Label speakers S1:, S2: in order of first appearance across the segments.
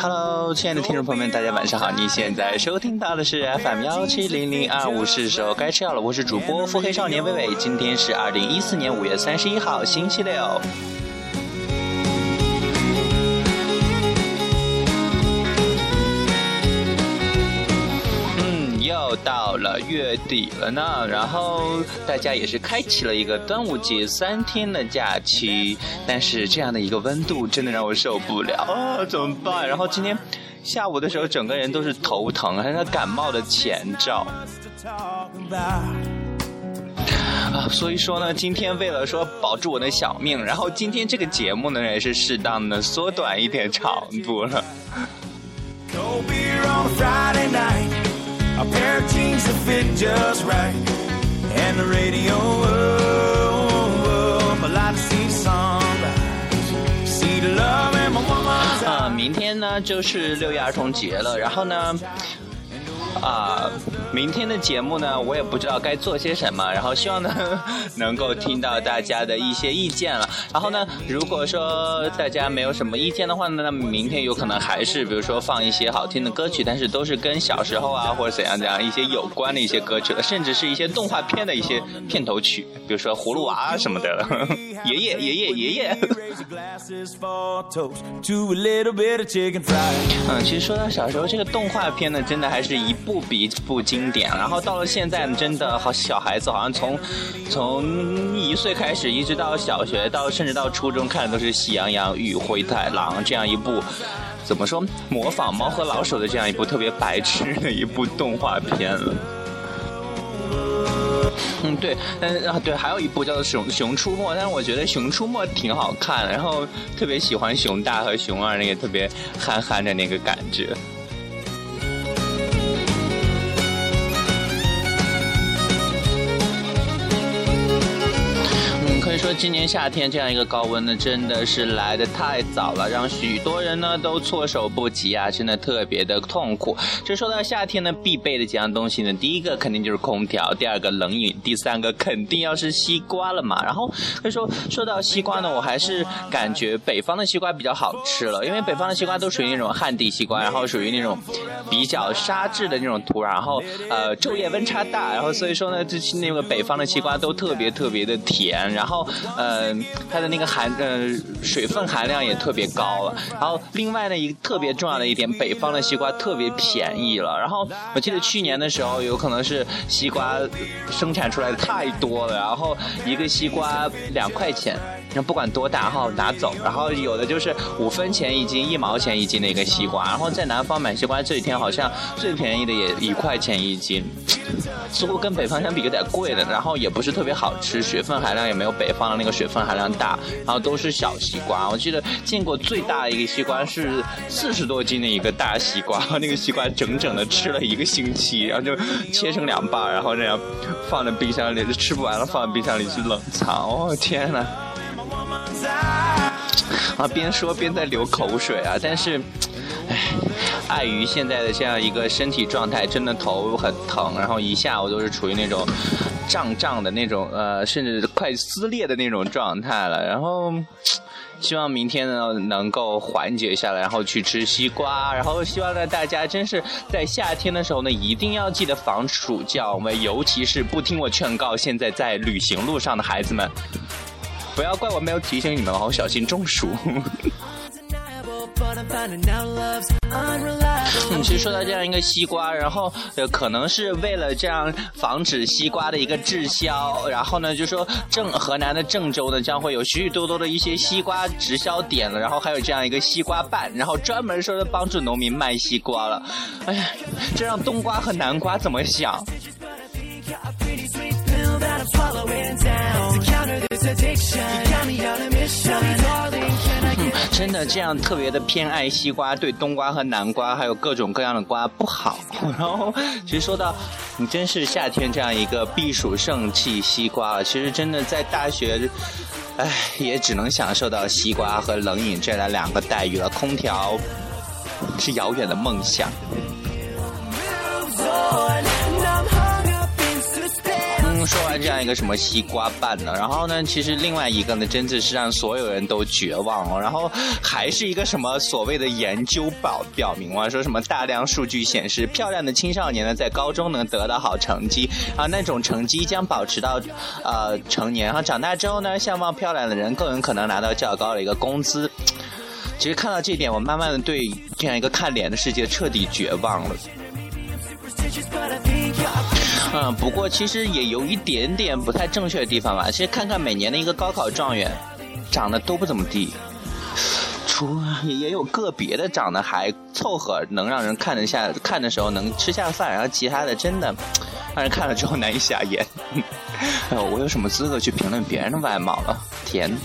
S1: Hello，亲爱的听众朋友们，大家晚上好！你现在收听到的是 FM 幺七零零二五是时候该吃药了，我是主播腹黑少年微微，今天是二零一四年五月三十一号，星期六。月底了呢，然后大家也是开启了一个端午节三天的假期，但是这样的一个温度真的让我受不了啊，怎么办？然后今天下午的时候，整个人都是头疼，还是感冒的前兆啊。所以说呢，今天为了说保住我的小命，然后今天这个节目呢也是适当的缩短一点长度了。A pair of jeans that fit just right. And the radio up, I like to see sunrise. See the love in my woman's eyes. 啊，明天呢就是六一儿童节了，然后呢。啊，明天的节目呢，我也不知道该做些什么，然后希望呢 能够听到大家的一些意见了。然后呢，如果说大家没有什么意见的话呢，那么明天有可能还是比如说放一些好听的歌曲，但是都是跟小时候啊或者怎样怎样一些有关的一些歌曲了，甚至是一些动画片的一些片头曲，比如说葫芦娃什么的，爷爷爷爷爷爷。嗯，其实说到小时候这个动画片呢，真的还是一。部比一部经典，然后到了现在，真的好小孩子好像从从一岁开始，一直到小学，到甚至到初中看的都是《喜羊羊与灰太狼》这样一部，怎么说模仿猫和老鼠的这样一部特别白痴的一部动画片了。嗯，对，嗯啊对，还有一部叫做《熊熊出没》，但是我觉得《熊出没》挺好看，然后特别喜欢熊大和熊二那个特别憨憨的那个感觉。说今年夏天这样一个高温呢，真的是来的太早了，让许多人呢都措手不及啊，真的特别的痛苦。这说到夏天呢，必备的几样东西呢，第一个肯定就是空调，第二个冷饮，第三个肯定要是西瓜了嘛。然后以说说到西瓜呢，我还是感觉北方的西瓜比较好吃了，因为北方的西瓜都属于那种旱地西瓜，然后属于那种比较沙质的那种土壤，然后呃昼夜温差大，然后所以说呢，这那个北方的西瓜都特别特别的甜，然后。嗯，它的那个含呃水分含量也特别高了。然后另外呢，一个特别重要的一点，北方的西瓜特别便宜了。然后我记得去年的时候，有可能是西瓜生产出来的太多了，然后一个西瓜两块钱。那不管多大，然后拿走，然后有的就是五分钱一斤，一毛钱一斤的一个西瓜，然后在南方买西瓜这几天好像最便宜的也一块钱一斤，似乎跟北方相比有点贵了，然后也不是特别好吃，水分含量也没有北方的那个水分含量大，然后都是小西瓜，我记得见过最大的一个西瓜是四十多斤的一个大西瓜，那个西瓜整整的吃了一个星期，然后就切成两半，然后这样放在冰箱里，吃不完了放在冰箱里去冷藏，哦天呐！啊，边说边在流口水啊！但是，唉，碍于现在的这样一个身体状态，真的头很疼，然后一下午都是处于那种胀胀的那种，呃，甚至快撕裂的那种状态了。然后，希望明天呢能够缓解下来，然后去吃西瓜。然后，希望呢大家真是在夏天的时候呢，一定要记得防暑觉，尤其是不听我劝告，现在在旅行路上的孩子们。不要怪我没有提醒你们哦，小心中暑。嗯，其实说到这样一个西瓜，然后呃，可能是为了这样防止西瓜的一个滞销，然后呢，就说郑河南的郑州呢，将会有许许多多的一些西瓜直销点了，然后还有这样一个西瓜办，然后专门说是帮助农民卖西瓜了。哎呀，这让冬瓜和南瓜怎么想？真的这样特别的偏爱西瓜，对冬瓜和南瓜还有各种各样的瓜不好。然后其实说到你真是夏天这样一个避暑圣器西瓜，其实真的在大学，唉，也只能享受到西瓜和冷饮这样两个待遇了。空调是遥远的梦想。说完这样一个什么西瓜瓣呢，然后呢，其实另外一个呢，真的是让所有人都绝望了。然后还是一个什么所谓的研究表表明啊，说什么大量数据显示，漂亮的青少年呢，在高中能得到好成绩啊，那种成绩将保持到呃成年，然后长大之后呢，相貌漂亮的人更有可能拿到较高的一个工资。其实看到这点，我慢慢的对这样一个看脸的世界彻底绝望了。嗯，不过其实也有一点点不太正确的地方吧。其实看看每年的一个高考状元，长得都不怎么地，除也也有个别的长得还凑合，能让人看得下，看的时候能吃下饭，然后其他的真的让人看了之后难以下咽。哎呦，我有什么资格去评论别人的外貌了？天！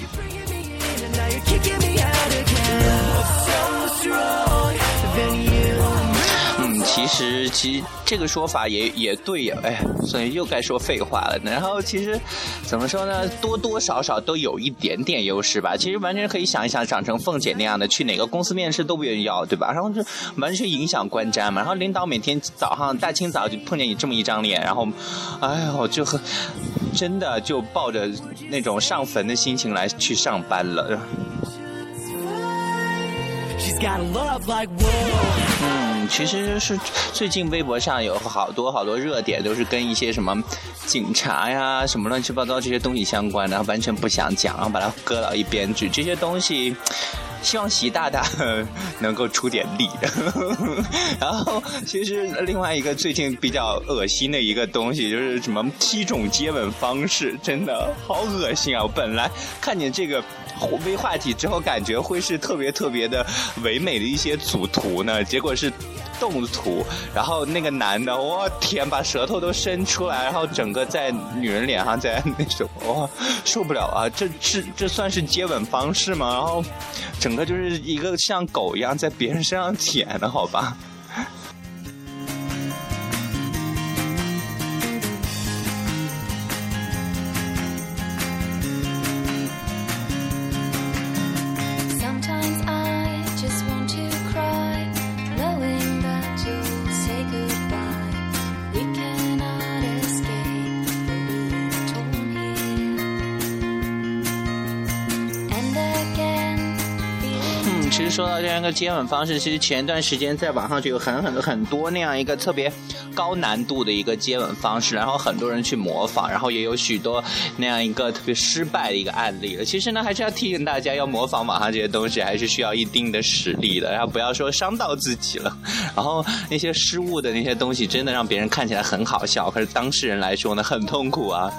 S1: 其实，其实这个说法也也对呀，哎，所以又该说废话了。然后，其实怎么说呢？多多少少都有一点点优势吧。其实完全可以想一想，长成凤姐那样的，去哪个公司面试都不愿意要，对吧？然后就完全影响观瞻嘛。然后领导每天早上大清早就碰见你这么一张脸，然后，哎呦，就很真的就抱着那种上坟的心情来去上班了。She's got a love like war.，其实是最近微博上有好多好多热点，都是跟一些什么警察呀、什么乱七八糟这些东西相关的，完全不想讲，然后把它搁到一边去。这些东西，希望习大大 能够出点力。然后，其实另外一个最近比较恶心的一个东西，就是什么七种接吻方式，真的好恶心啊！我本来看见这个。微话题之后，感觉会是特别特别的唯美的一些组图呢，结果是动图。然后那个男的，我天，把舌头都伸出来，然后整个在女人脸上在那种，哇，受不了啊！这是这算是接吻方式吗？然后整个就是一个像狗一样在别人身上舔的好吧？那个接吻方式，其实前段时间在网上就有很很多很多那样一个特别高难度的一个接吻方式，然后很多人去模仿，然后也有许多那样一个特别失败的一个案例了。其实呢，还是要提醒大家，要模仿网上这些东西，还是需要一定的实力的，然后不要说伤到自己了。然后那些失误的那些东西，真的让别人看起来很好笑，可是当事人来说呢，很痛苦啊。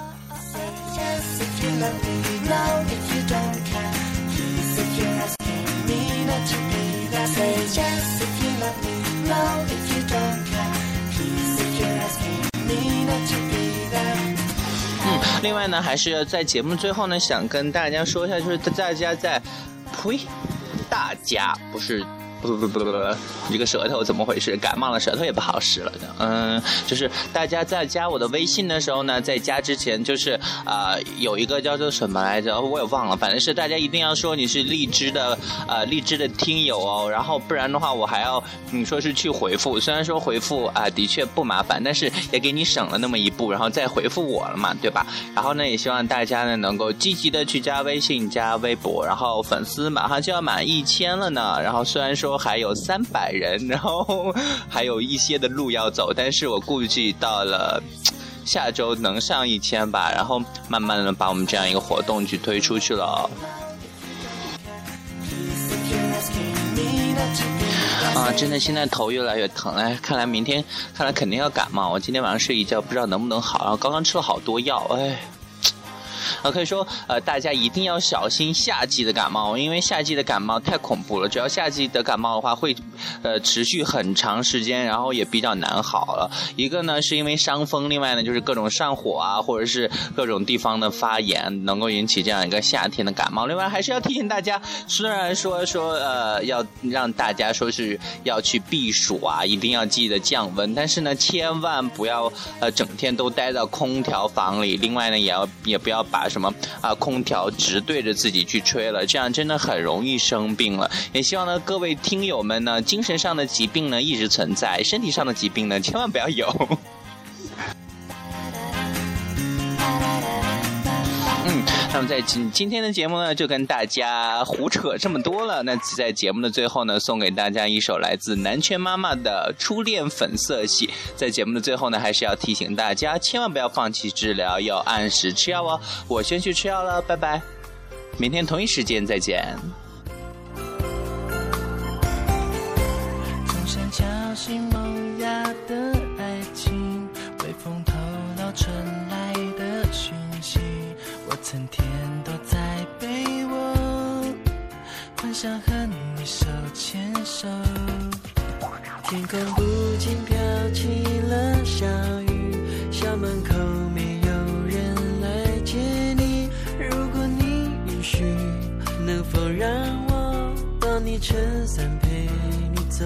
S1: 嗯，另外呢，还是在节目最后呢，想跟大家说一下，就是大家在，呸，大家不是。不不不不不，这个舌头怎么回事？感冒了，舌头也不好使了。嗯，就是大家在加我的微信的时候呢，在加之前就是啊，有一个叫做什么来着，我也忘了。反正是大家一定要说你是荔枝的啊，荔枝的听友哦。然后不然的话，我还要你说是去回复。虽然说回复啊的确不麻烦，但是也给你省了那么一步，然后再回复我了嘛，对吧？然后呢，也希望大家呢能够积极的去加微信、加微博。然后粉丝马上就要满一千了呢。然后虽然说。还有三百人，然后还有一些的路要走，但是我估计到了下周能上一千吧，然后慢慢的把我们这样一个活动去推出去了。啊，真的现在头越来越疼哎，看来明天看来肯定要感冒，我今天晚上睡一觉不知道能不能好，然后刚刚吃了好多药哎。啊，可以说，呃，大家一定要小心夏季的感冒，因为夏季的感冒太恐怖了。只要夏季的感冒的话，会，呃，持续很长时间，然后也比较难好了。一个呢，是因为伤风；另外呢，就是各种上火啊，或者是各种地方的发炎，能够引起这样一个夏天的感冒。另外，还是要提醒大家，虽然说说，呃，要让大家说是要去避暑啊，一定要记得降温，但是呢，千万不要，呃，整天都待到空调房里。另外呢，也要也不要把。什么啊？空调直对着自己去吹了，这样真的很容易生病了。也希望呢，各位听友们呢，精神上的疾病呢一直存在，身体上的疾病呢千万不要有。嗯那么在今今天的节目呢，就跟大家胡扯这么多了。那在节目的最后呢，送给大家一首来自南拳妈妈的《初恋粉色系》。在节目的最后呢，还是要提醒大家，千万不要放弃治疗，要按时吃药哦。我先去吃药了，拜拜，明天同一时间再见。
S2: 整天躲在被窝，幻想和你手牵手。天空不禁飘起了小雨，校门口没有人来接你。如果你允许，能否让我当你撑伞陪你走？